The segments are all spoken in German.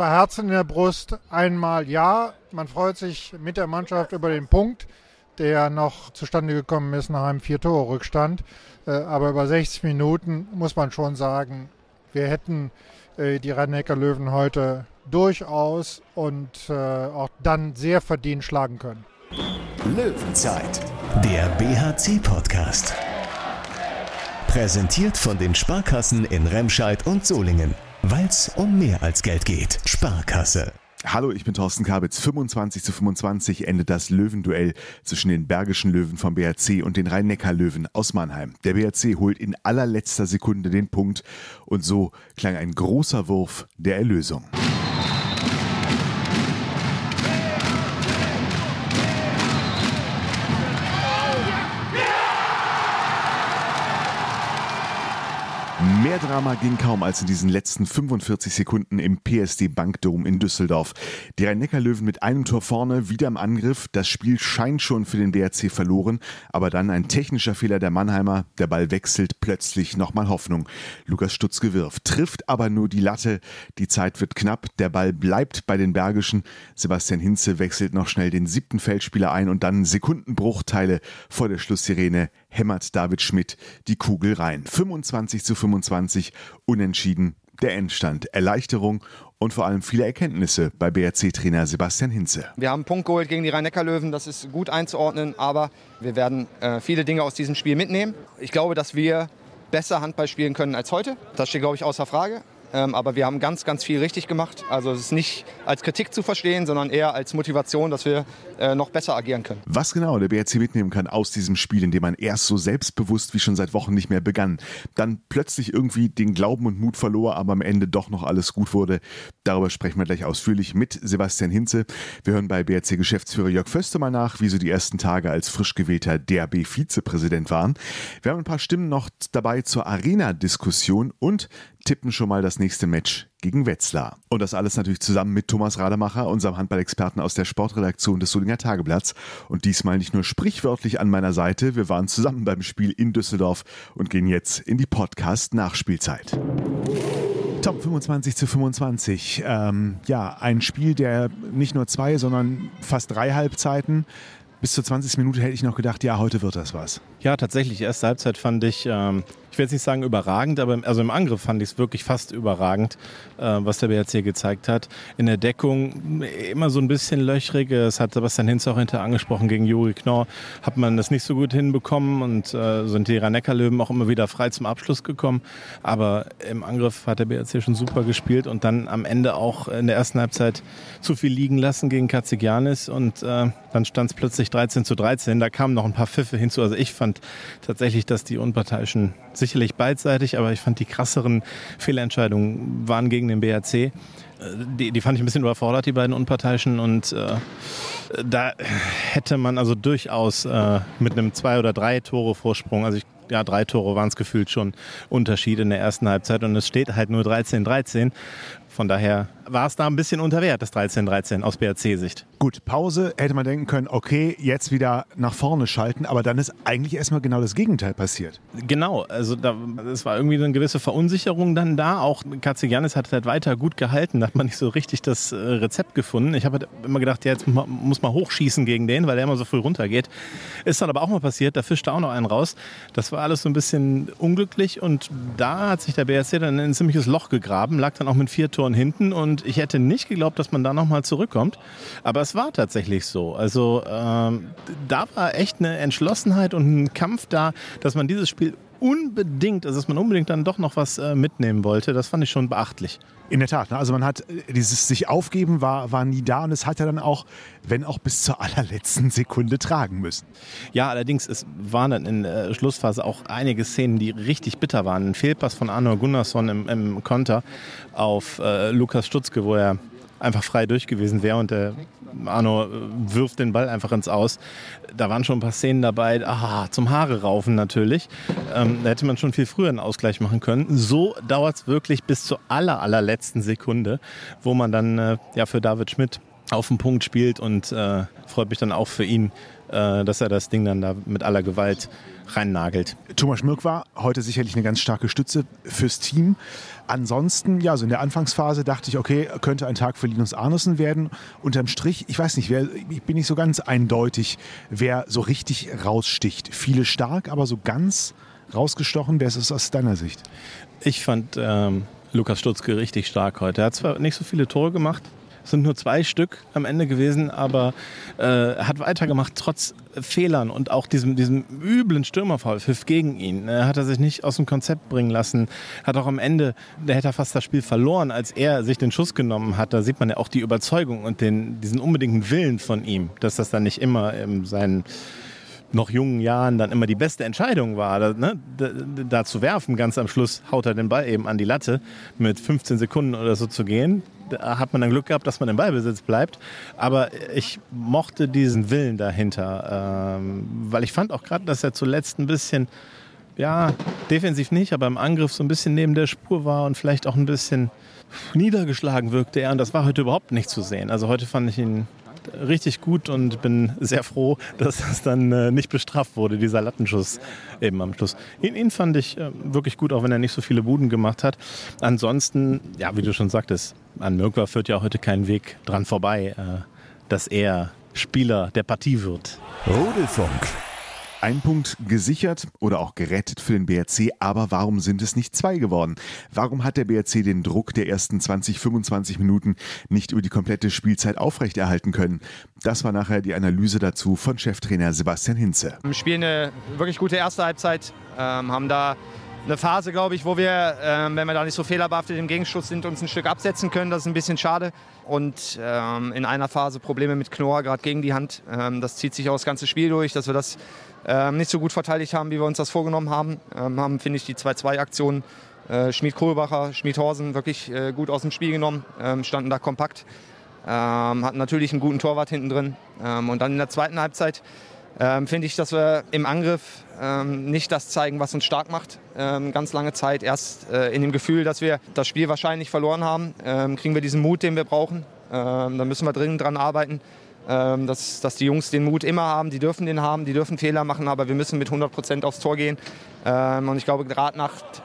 zwei Herzen in der Brust. Einmal ja, man freut sich mit der Mannschaft über den Punkt, der noch zustande gekommen ist nach einem Vier-Tore-Rückstand. Äh, aber über 60 Minuten muss man schon sagen, wir hätten äh, die Rhein-Neckar-Löwen heute durchaus und äh, auch dann sehr verdient schlagen können. Löwenzeit, der BHC-Podcast. Präsentiert von den Sparkassen in Remscheid und Solingen. Weil es um mehr als Geld geht. Sparkasse. Hallo, ich bin Thorsten Kabitz. 25 zu 25 endet das Löwenduell zwischen den Bergischen Löwen vom BRC und den Rhein-Neckar-Löwen aus Mannheim. Der BRC holt in allerletzter Sekunde den Punkt und so klang ein großer Wurf der Erlösung. Drama ging kaum als in diesen letzten 45 Sekunden im PSD Bankdom in Düsseldorf. Die Rhein-Neckar-Löwen mit einem Tor vorne, wieder im Angriff. Das Spiel scheint schon für den BRC verloren, aber dann ein technischer Fehler der Mannheimer. Der Ball wechselt plötzlich nochmal Hoffnung. Lukas Stutz gewirft, trifft aber nur die Latte. Die Zeit wird knapp. Der Ball bleibt bei den Bergischen. Sebastian Hinze wechselt noch schnell den siebten Feldspieler ein und dann Sekundenbruchteile vor der Schlusssirene hämmert David Schmidt die Kugel rein. 25 zu 25 unentschieden. Der Endstand, Erleichterung und vor allem viele Erkenntnisse bei BRC-Trainer Sebastian Hinze. Wir haben einen Punkt geholt gegen die Rhein-Neckar-Löwen, das ist gut einzuordnen, aber wir werden äh, viele Dinge aus diesem Spiel mitnehmen. Ich glaube, dass wir besser Handball spielen können als heute. Das steht, glaube ich, außer Frage. Ähm, aber wir haben ganz, ganz viel richtig gemacht. Also es ist nicht als Kritik zu verstehen, sondern eher als Motivation, dass wir äh, noch besser agieren können. Was genau der BRC mitnehmen kann aus diesem Spiel, in dem man erst so selbstbewusst wie schon seit Wochen nicht mehr begann, dann plötzlich irgendwie den Glauben und Mut verlor, aber am Ende doch noch alles gut wurde, darüber sprechen wir gleich ausführlich mit Sebastian Hinze. Wir hören bei BRC-Geschäftsführer Jörg Föste mal nach, wie so die ersten Tage als frisch gewählter DRB-Vizepräsident waren. Wir haben ein paar Stimmen noch dabei zur Arena-Diskussion und tippen schon mal das nächste Match gegen Wetzlar. Und das alles natürlich zusammen mit Thomas Rademacher, unserem Handballexperten aus der Sportredaktion des Solinger Tageblatts. Und diesmal nicht nur sprichwörtlich an meiner Seite, wir waren zusammen beim Spiel in Düsseldorf und gehen jetzt in die Podcast-Nachspielzeit. Top 25 zu 25. Ähm, ja, ein Spiel, der nicht nur zwei, sondern fast drei Halbzeiten bis zur 20. Minute hätte ich noch gedacht, ja, heute wird das was. Ja, tatsächlich. Erste Halbzeit fand ich, ähm, ich will jetzt nicht sagen überragend, aber also im Angriff fand ich es wirklich fast überragend, äh, was der BRC gezeigt hat. In der Deckung immer so ein bisschen löchrig. Das hat Sebastian Hinz auch hinterher angesprochen. Gegen Juri Knorr hat man das nicht so gut hinbekommen und äh, sind die Rhein-Neckar-Löwen auch immer wieder frei zum Abschluss gekommen. Aber im Angriff hat der BRC schon super gespielt und dann am Ende auch in der ersten Halbzeit zu viel liegen lassen gegen Katzigianis und äh, dann stand es plötzlich 13 zu 13. Da kamen noch ein paar Pfiffe hinzu. Also ich fand tatsächlich, dass die Unparteiischen sicherlich beidseitig, aber ich fand die krasseren Fehlentscheidungen waren gegen den BRC. Äh, die, die fand ich ein bisschen überfordert, die beiden Unparteiischen. Und äh, da hätte man also durchaus äh, mit einem zwei oder drei Tore Vorsprung, also ich ja, drei Tore waren es gefühlt schon Unterschied in der ersten Halbzeit und es steht halt nur 13-13. Von daher war es da ein bisschen unter Wert, das 13-13 aus BRC-Sicht. Gut, Pause hätte man denken können, okay, jetzt wieder nach vorne schalten, aber dann ist eigentlich erstmal genau das Gegenteil passiert. Genau, also da, es war irgendwie eine gewisse Verunsicherung dann da. Auch Katzigiannis hat halt weiter gut gehalten, da hat man nicht so richtig das äh, Rezept gefunden. Ich habe halt immer gedacht, ja, jetzt muss man hochschießen gegen den, weil der immer so früh runtergeht. Ist dann aber auch mal passiert, da fischte auch noch einen raus. Das war alles so ein bisschen unglücklich und da hat sich der BRC dann in ein ziemliches Loch gegraben, lag dann auch mit vier Toren hinten und ich hätte nicht geglaubt, dass man da nochmal zurückkommt. Aber es war tatsächlich so. Also ähm, da war echt eine Entschlossenheit und ein Kampf da, dass man dieses Spiel unbedingt, also dass man unbedingt dann doch noch was äh, mitnehmen wollte. Das fand ich schon beachtlich. In der Tat. Ne? Also man hat äh, dieses sich aufgeben war, war nie da und es hat ja dann auch, wenn auch bis zur allerletzten Sekunde tragen müssen. Ja, allerdings es waren dann in der Schlussphase auch einige Szenen, die richtig bitter waren. Ein Fehlpass von Arno Gunnarsson im, im Konter auf äh, Lukas Stutzke, wo er einfach frei durch gewesen wäre und der Arno wirft den Ball einfach ins Aus. Da waren schon ein paar Szenen dabei, aha, zum Haare raufen natürlich. Ähm, da hätte man schon viel früher einen Ausgleich machen können. So dauert es wirklich bis zur aller, allerletzten Sekunde, wo man dann äh, ja, für David Schmidt auf den Punkt spielt und äh, freut mich dann auch für ihn, äh, dass er das Ding dann da mit aller Gewalt reinnagelt. Thomas Schmirk war heute sicherlich eine ganz starke Stütze fürs Team. Ansonsten, ja, so in der Anfangsphase dachte ich, okay, könnte ein Tag für Linus Arnesen werden. Unterm Strich, ich weiß nicht, wer, ich bin nicht so ganz eindeutig, wer so richtig raussticht. Viele stark, aber so ganz rausgestochen, wer ist es aus deiner Sicht? Ich fand ähm, Lukas Stutzke richtig stark heute. Er hat zwar nicht so viele Tore gemacht, es sind nur zwei Stück am Ende gewesen, aber äh, hat weitergemacht trotz Fehlern und auch diesem, diesem üblen Stürmerpfiff gegen ihn. Er hat er sich nicht aus dem Konzept bringen lassen. Hat auch am Ende, der hätte fast das Spiel verloren, als er sich den Schuss genommen hat. Da sieht man ja auch die Überzeugung und den, diesen unbedingten Willen von ihm, dass das dann nicht immer in seinen noch jungen Jahren dann immer die beste Entscheidung war, ne, da, zu werfen. Ganz am Schluss haut er den Ball eben an die Latte mit 15 Sekunden oder so zu gehen da hat man dann Glück gehabt, dass man im Ballbesitz bleibt. Aber ich mochte diesen Willen dahinter, ähm, weil ich fand auch gerade, dass er zuletzt ein bisschen, ja, defensiv nicht, aber im Angriff so ein bisschen neben der Spur war und vielleicht auch ein bisschen niedergeschlagen wirkte er. Und das war heute überhaupt nicht zu sehen. Also heute fand ich ihn richtig gut und bin sehr froh, dass das dann äh, nicht bestraft wurde, dieser Lattenschuss eben am Schluss. Ihn, ihn fand ich äh, wirklich gut, auch wenn er nicht so viele Buden gemacht hat. Ansonsten, ja, wie du schon sagtest, an Mirkwa führt ja heute kein Weg dran vorbei, äh, dass er Spieler der Partie wird. Rudelfunk. Ein Punkt gesichert oder auch gerettet für den BRC, aber warum sind es nicht zwei geworden? Warum hat der BRC den Druck der ersten 20, 25 Minuten nicht über die komplette Spielzeit aufrechterhalten können? Das war nachher die Analyse dazu von Cheftrainer Sebastian Hinze. Wir spielen eine wirklich gute erste Halbzeit, ähm, haben da eine Phase, glaube ich, wo wir, ähm, wenn wir da nicht so fehlerbehaftet im Gegenschuss sind, uns ein Stück absetzen können. Das ist ein bisschen schade. Und ähm, in einer Phase Probleme mit Knorr, gerade gegen die Hand. Ähm, das zieht sich auch das ganze Spiel durch, dass wir das ähm, nicht so gut verteidigt haben, wie wir uns das vorgenommen haben. Ähm, haben, finde ich, die 2-2-Aktionen äh, Schmid-Kohlbacher, Schmid-Horsen wirklich äh, gut aus dem Spiel genommen, ähm, standen da kompakt. hatten natürlich einen guten Torwart hinten drin. und dann in der zweiten Halbzeit ähm, finde ich, dass wir im Angriff ähm, nicht das zeigen, was uns stark macht. Ähm, ganz lange Zeit erst äh, in dem Gefühl, dass wir das Spiel wahrscheinlich verloren haben, ähm, kriegen wir diesen Mut, den wir brauchen. Ähm, da müssen wir dringend dran arbeiten, ähm, dass, dass die Jungs den Mut immer haben. Die dürfen den haben, die dürfen Fehler machen, aber wir müssen mit 100 Prozent aufs Tor gehen. und ich glaube, gerade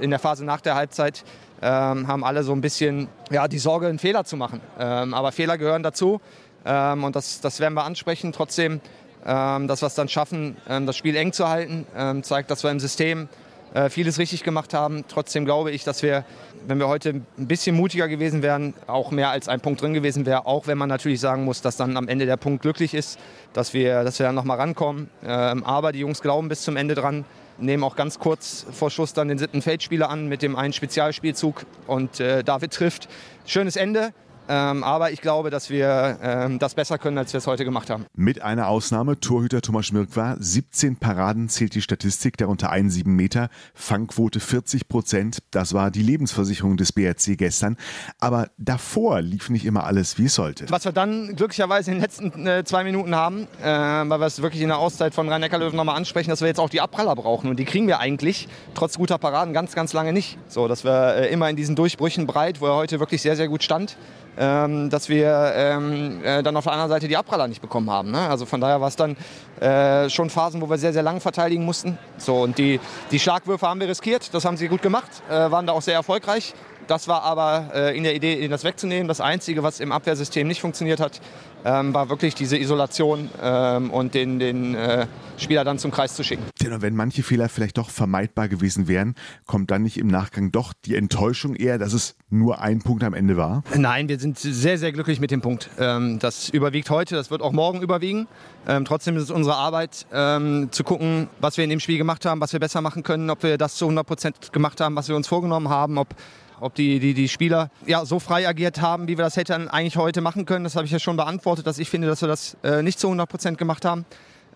in der Phase nach der Halbzeit haben alle so ein bisschen ja, die Sorge, einen Fehler zu machen. aber Fehler gehören dazu. und das, das werden wir ansprechen. Trotzdem ähm, dass wir es dann schaffen, ähm, das Spiel eng zu halten, ähm, zeigt, dass wir im System äh, vieles richtig gemacht haben. Trotzdem glaube ich, dass wir, wenn wir heute ein bisschen mutiger gewesen wären, auch mehr als ein Punkt drin gewesen wäre. Auch wenn man natürlich sagen muss, dass dann am Ende der Punkt glücklich ist, dass wir, dass wir dann nochmal rankommen. aber die Jungs glauben bis zum Ende dran, nehmen auch ganz kurz vor Schuss dann den siebten Feldspieler an mit dem einen Spezialspielzug und äh, David trifft. Schönes Ende. Ähm, aber ich glaube, dass wir ähm, das besser können, als wir es heute gemacht haben. Mit einer Ausnahme, Torhüter Thomas Schmirk war 17 Paraden zählt die Statistik, darunter 1,7 Meter, Fangquote 40 Prozent. Das war die Lebensversicherung des BRC gestern. Aber davor lief nicht immer alles, wie es sollte. Was wir dann glücklicherweise in den letzten äh, zwei Minuten haben, äh, weil wir es wirklich in der Auszeit von Rhein-Neckar-Löwen nochmal ansprechen, dass wir jetzt auch die Abpraller brauchen. Und die kriegen wir eigentlich trotz guter Paraden ganz, ganz lange nicht. So, dass wir äh, immer in diesen Durchbrüchen breit, wo er heute wirklich sehr, sehr gut stand, ähm, dass wir ähm, äh, dann auf der anderen Seite die Abpraller nicht bekommen haben. Ne? Also von daher war es dann äh, schon Phasen, wo wir sehr, sehr lang verteidigen mussten. So, und die, die Schlagwürfe haben wir riskiert, das haben sie gut gemacht, äh, waren da auch sehr erfolgreich. Das war aber äh, in der Idee, ihnen das wegzunehmen. Das Einzige, was im Abwehrsystem nicht funktioniert hat, ähm, war wirklich diese Isolation ähm, und den, den äh, Spieler dann zum Kreis zu schicken. Denn wenn manche Fehler vielleicht doch vermeidbar gewesen wären, kommt dann nicht im Nachgang doch die Enttäuschung eher, dass es nur ein Punkt am Ende war? Nein, wir sind sehr, sehr glücklich mit dem Punkt. Ähm, das überwiegt heute, das wird auch morgen überwiegen. Ähm, trotzdem ist es unsere Arbeit, ähm, zu gucken, was wir in dem Spiel gemacht haben, was wir besser machen können, ob wir das zu 100 Prozent gemacht haben, was wir uns vorgenommen haben, ob ob die, die, die Spieler ja, so frei agiert haben, wie wir das hätten eigentlich heute machen können. Das habe ich ja schon beantwortet, dass ich finde, dass wir das äh, nicht zu 100 Prozent gemacht haben.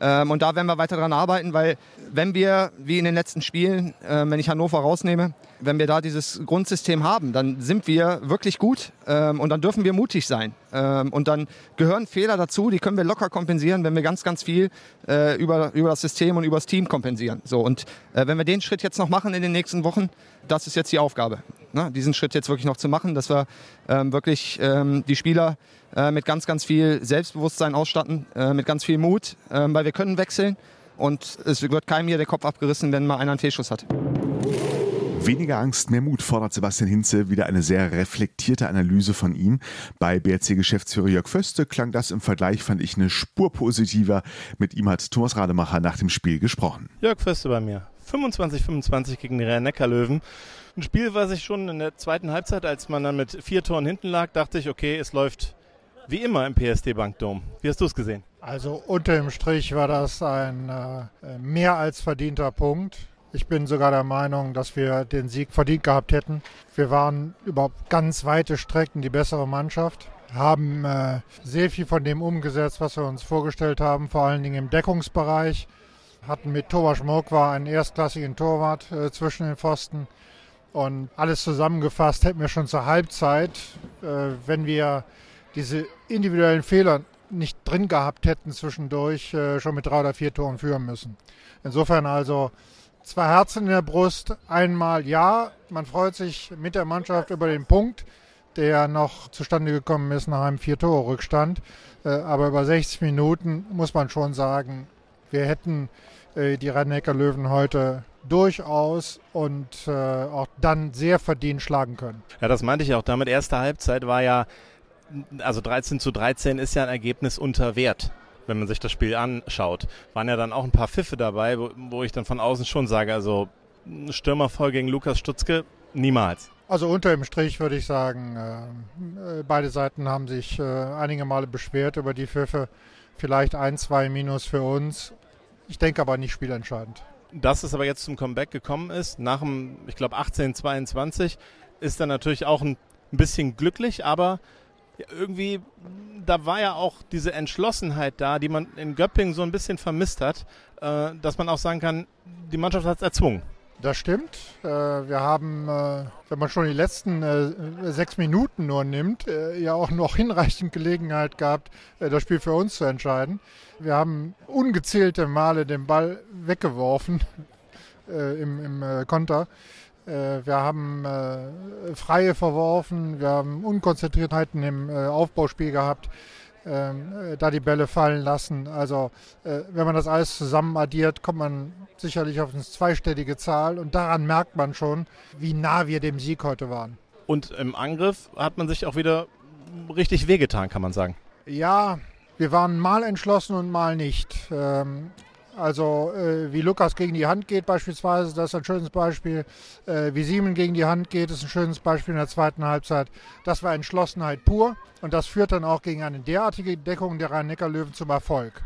Ähm, und da werden wir weiter daran arbeiten, weil wenn wir, wie in den letzten Spielen, äh, wenn ich Hannover rausnehme, wenn wir da dieses Grundsystem haben, dann sind wir wirklich gut ähm, und dann dürfen wir mutig sein. Ähm, und dann gehören Fehler dazu, die können wir locker kompensieren, wenn wir ganz, ganz viel äh, über, über das System und über das Team kompensieren. So, und äh, wenn wir den Schritt jetzt noch machen in den nächsten Wochen, das ist jetzt die Aufgabe. Ne? Diesen Schritt jetzt wirklich noch zu machen, dass wir ähm, wirklich ähm, die Spieler äh, mit ganz, ganz viel Selbstbewusstsein ausstatten, äh, mit ganz viel Mut, äh, weil wir können wechseln und es wird keinem hier der Kopf abgerissen, wenn mal einer einen Fehlschuss hat. Weniger Angst, mehr Mut fordert Sebastian Hinze. Wieder eine sehr reflektierte Analyse von ihm. Bei BRC-Geschäftsführer Jörg Föste klang das im Vergleich, fand ich, eine Spur positiver. Mit ihm hat Thomas Rademacher nach dem Spiel gesprochen. Jörg Föste bei mir. 25-25 gegen die Rhein-Neckar-Löwen. Ein Spiel, was ich schon in der zweiten Halbzeit, als man dann mit vier Toren hinten lag, dachte ich, okay, es läuft wie immer im PSD Bankdom. Wie hast du es gesehen? Also unter dem Strich war das ein äh, mehr als verdienter Punkt. Ich bin sogar der Meinung, dass wir den Sieg verdient gehabt hätten. Wir waren über ganz weite Strecken die bessere Mannschaft, haben äh, sehr viel von dem umgesetzt, was wir uns vorgestellt haben, vor allen Dingen im Deckungsbereich. Hatten mit Thomas war einen erstklassigen Torwart äh, zwischen den Pfosten. Und alles zusammengefasst hätten wir schon zur Halbzeit, äh, wenn wir diese individuellen Fehler nicht drin gehabt hätten zwischendurch, äh, schon mit drei oder vier Toren führen müssen. Insofern also zwei Herzen in der Brust. Einmal ja, man freut sich mit der Mannschaft über den Punkt, der noch zustande gekommen ist nach einem Vier-Tore-Rückstand. Äh, aber über 60 Minuten muss man schon sagen, wir hätten äh, die rhein löwen heute durchaus und äh, auch dann sehr verdient schlagen können. Ja, das meinte ich auch. Damit erste Halbzeit war ja, also 13 zu 13 ist ja ein Ergebnis unter Wert wenn man sich das Spiel anschaut. Waren ja dann auch ein paar Pfiffe dabei, wo, wo ich dann von außen schon sage, also Stürmervoll gegen Lukas Stutzke, niemals. Also unter dem Strich würde ich sagen, äh, beide Seiten haben sich äh, einige Male beschwert über die Pfiffe. Vielleicht ein, zwei Minus für uns. Ich denke aber nicht spielentscheidend. Dass es aber jetzt zum Comeback gekommen ist, nach dem, ich glaube, 18-22, ist dann natürlich auch ein bisschen glücklich, aber irgendwie, da war ja auch diese Entschlossenheit da, die man in Göppingen so ein bisschen vermisst hat, äh, dass man auch sagen kann, die Mannschaft hat es erzwungen. Das stimmt. Äh, wir haben, äh, wenn man schon die letzten äh, sechs Minuten nur nimmt, ja auch noch hinreichend Gelegenheit gehabt, das Spiel für uns zu entscheiden. Wir haben ungezählte Male den Ball weggeworfen im, im Konter. Wir haben Freie verworfen, wir haben Unkonzentriertheiten im Aufbauspiel gehabt, ähm, da die Bälle fallen lassen. Also wenn man das alles zusammen addiert, kommt man sicherlich auf eine zweistellige Zahl und daran merkt man schon, wie nah wir dem Sieg heute waren. Und im Angriff hat man sich auch wieder richtig wehgetan, kann man sagen. Ja, wir waren mal entschlossen und mal nicht. Ähm, also äh, wie Lukas gegen die Hand geht beispielsweise, das ist ein schönes Beispiel. Äh, wie Siemen gegen die Hand geht, ist ein schönes Beispiel in der zweiten Halbzeit. Das war Entschlossenheit pur und das führt dann auch gegen eine derartige Deckung der Rhein-Neckar-Löwen zum Erfolg.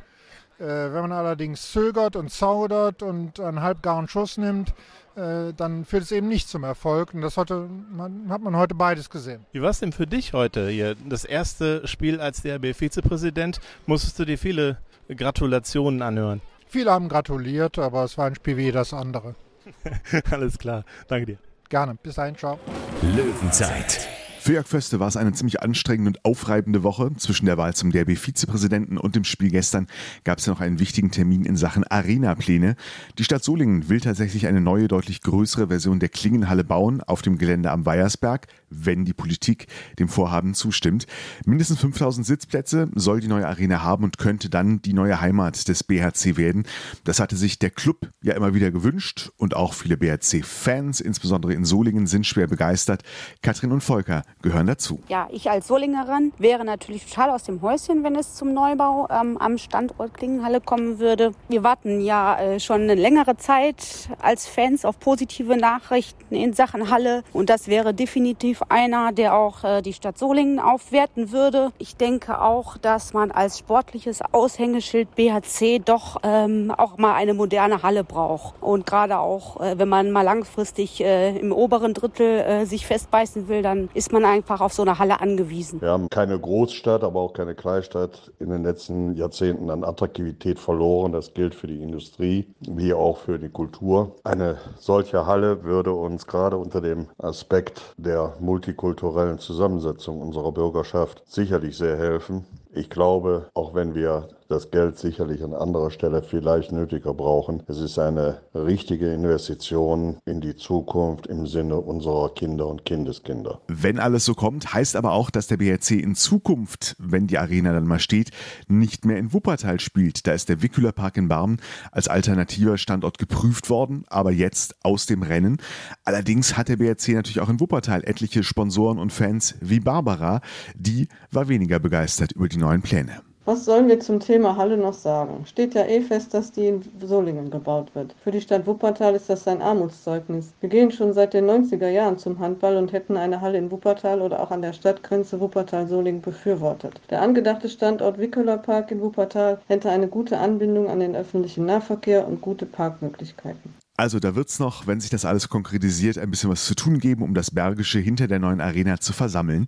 Äh, wenn man allerdings zögert und zaudert und einen halbgaren Schuss nimmt, äh, dann führt es eben nicht zum Erfolg. Und das heute, man, hat man heute beides gesehen. Wie war es denn für dich heute hier? Das erste Spiel als DRB-Vizepräsident. Musstest du dir viele Gratulationen anhören? Viele haben gratuliert, aber es war ein Spiel wie das andere. Alles klar. Danke dir. Gerne. Bis dahin. Ciao. Löwenzeit. Für Jörg Föste war es eine ziemlich anstrengende und aufreibende Woche. Zwischen der Wahl zum DRB-Vizepräsidenten und dem Spiel gestern gab es ja noch einen wichtigen Termin in Sachen Arena-Pläne. Die Stadt Solingen will tatsächlich eine neue, deutlich größere Version der Klingenhalle bauen auf dem Gelände am Weiersberg, wenn die Politik dem Vorhaben zustimmt. Mindestens 5000 Sitzplätze soll die neue Arena haben und könnte dann die neue Heimat des BHC werden. Das hatte sich der Club ja immer wieder gewünscht und auch viele BHC-Fans, insbesondere in Solingen, sind schwer begeistert. Katrin und Volker gehören dazu. Ja, ich als Solingerin wäre natürlich total aus dem Häuschen, wenn es zum Neubau ähm, am Standort Klingenhalle kommen würde. Wir warten ja äh, schon eine längere Zeit als Fans auf positive Nachrichten in Sachen Halle und das wäre definitiv einer, der auch äh, die Stadt Solingen aufwerten würde. Ich denke auch, dass man als sportliches Aushängeschild BHC doch ähm, auch mal eine moderne Halle braucht und gerade auch, äh, wenn man mal langfristig äh, im oberen Drittel äh, sich festbeißen will, dann ist man einfach auf so eine Halle angewiesen. Wir haben keine Großstadt, aber auch keine Kleinstadt in den letzten Jahrzehnten an Attraktivität verloren. Das gilt für die Industrie wie auch für die Kultur. Eine solche Halle würde uns gerade unter dem Aspekt der multikulturellen Zusammensetzung unserer Bürgerschaft sicherlich sehr helfen. Ich glaube, auch wenn wir das Geld sicherlich an anderer Stelle vielleicht nötiger brauchen, es ist eine richtige Investition in die Zukunft im Sinne unserer Kinder und Kindeskinder. Wenn alles so kommt, heißt aber auch, dass der BRC in Zukunft, wenn die Arena dann mal steht, nicht mehr in Wuppertal spielt. Da ist der Wickhüler Park in Barmen als alternativer Standort geprüft worden, aber jetzt aus dem Rennen. Allerdings hat der BRC natürlich auch in Wuppertal etliche Sponsoren und Fans wie Barbara. Die war weniger begeistert über die neuen Pläne. Was sollen wir zum Thema Halle noch sagen? Steht ja eh fest, dass die in Solingen gebaut wird. Für die Stadt Wuppertal ist das ein Armutszeugnis. Wir gehen schon seit den 90er Jahren zum Handball und hätten eine Halle in Wuppertal oder auch an der Stadtgrenze Wuppertal-Solingen befürwortet. Der angedachte Standort Wickeler Park in Wuppertal hätte eine gute Anbindung an den öffentlichen Nahverkehr und gute Parkmöglichkeiten. Also da wird es noch, wenn sich das alles konkretisiert, ein bisschen was zu tun geben, um das Bergische hinter der neuen Arena zu versammeln.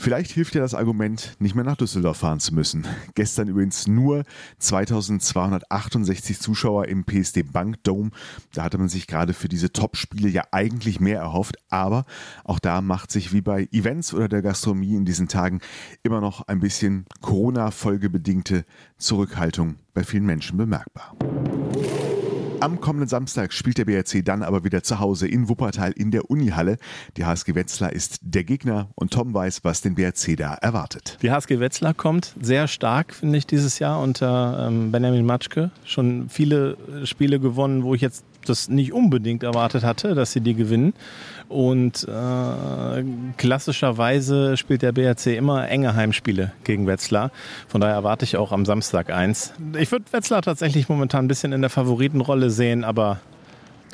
Vielleicht hilft ja das Argument, nicht mehr nach Düsseldorf fahren zu müssen. Gestern übrigens nur 2268 Zuschauer im PSD Bank Dome. Da hatte man sich gerade für diese Top-Spiele ja eigentlich mehr erhofft. Aber auch da macht sich wie bei Events oder der Gastronomie in diesen Tagen immer noch ein bisschen Corona-folgebedingte Zurückhaltung bei vielen Menschen bemerkbar. Am kommenden Samstag spielt der BRC dann aber wieder zu Hause in Wuppertal in der Unihalle. Die HSG Wetzlar ist der Gegner und Tom weiß, was den BRC da erwartet. Die HSG Wetzlar kommt sehr stark, finde ich, dieses Jahr unter ähm, Benjamin Matschke. Schon viele Spiele gewonnen, wo ich jetzt das nicht unbedingt erwartet hatte, dass sie die gewinnen. Und äh, klassischerweise spielt der BRC immer enge Heimspiele gegen Wetzlar. Von daher erwarte ich auch am Samstag eins. Ich würde Wetzlar tatsächlich momentan ein bisschen in der Favoritenrolle sehen, aber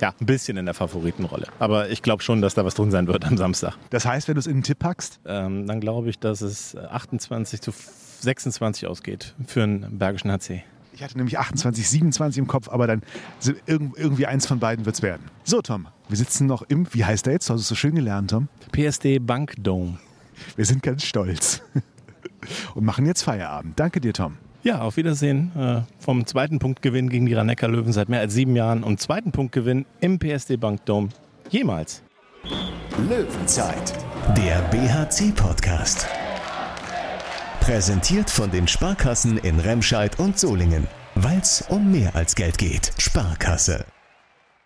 ja, ein bisschen in der Favoritenrolle. Aber ich glaube schon, dass da was drin sein wird am Samstag. Das heißt, wenn du es in den Tipp packst? Ähm, dann glaube ich, dass es 28 zu 26 ausgeht für einen Bergischen HC. Ich hatte nämlich 28, 27 im Kopf, aber dann irgendwie eins von beiden wird es werden. So, Tom, wir sitzen noch im, wie heißt der jetzt? Du hast es so schön gelernt, Tom. PSD Bank Dome. Wir sind ganz stolz und machen jetzt Feierabend. Danke dir, Tom. Ja, auf Wiedersehen. Äh, vom zweiten Punktgewinn gegen die Ranecker Löwen seit mehr als sieben Jahren und zweiten Punktgewinn im PSD Bank Dome jemals. Löwenzeit, der BHC-Podcast. Präsentiert von den Sparkassen in Remscheid und Solingen. Weil es um mehr als Geld geht. Sparkasse.